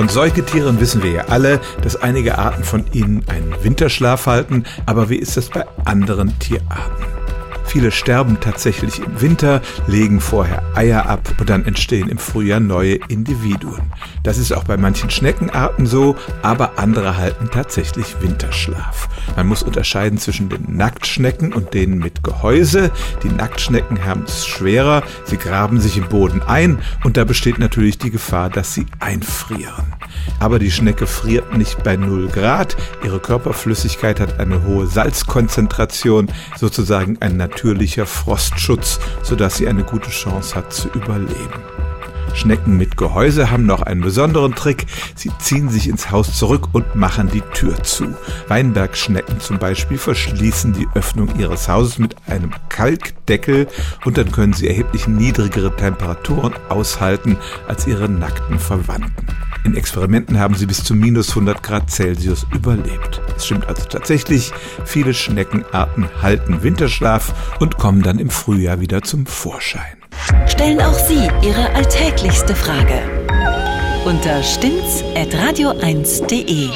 Von Säugetieren wissen wir ja alle, dass einige Arten von ihnen einen Winterschlaf halten, aber wie ist das bei anderen Tierarten? Viele sterben tatsächlich im Winter, legen vorher Eier ab und dann entstehen im Frühjahr neue Individuen. Das ist auch bei manchen Schneckenarten so, aber andere halten tatsächlich Winterschlaf. Man muss unterscheiden zwischen den Nacktschnecken und denen mit Gehäuse. Die Nacktschnecken haben es schwerer, sie graben sich im Boden ein und da besteht natürlich die Gefahr, dass sie einfrieren. Aber die Schnecke friert nicht bei 0 Grad. Ihre Körperflüssigkeit hat eine hohe Salzkonzentration, sozusagen ein natürlicher Frostschutz, sodass sie eine gute Chance hat zu überleben. Schnecken mit Gehäuse haben noch einen besonderen Trick. Sie ziehen sich ins Haus zurück und machen die Tür zu. Weinbergschnecken zum Beispiel verschließen die Öffnung ihres Hauses mit einem Kalkdeckel und dann können sie erheblich niedrigere Temperaturen aushalten als ihre nackten Verwandten. In Experimenten haben sie bis zu minus 100 Grad Celsius überlebt. Es stimmt also tatsächlich, viele Schneckenarten halten Winterschlaf und kommen dann im Frühjahr wieder zum Vorschein. Stellen auch Sie Ihre alltäglichste Frage unter stimmtz.radio1.de.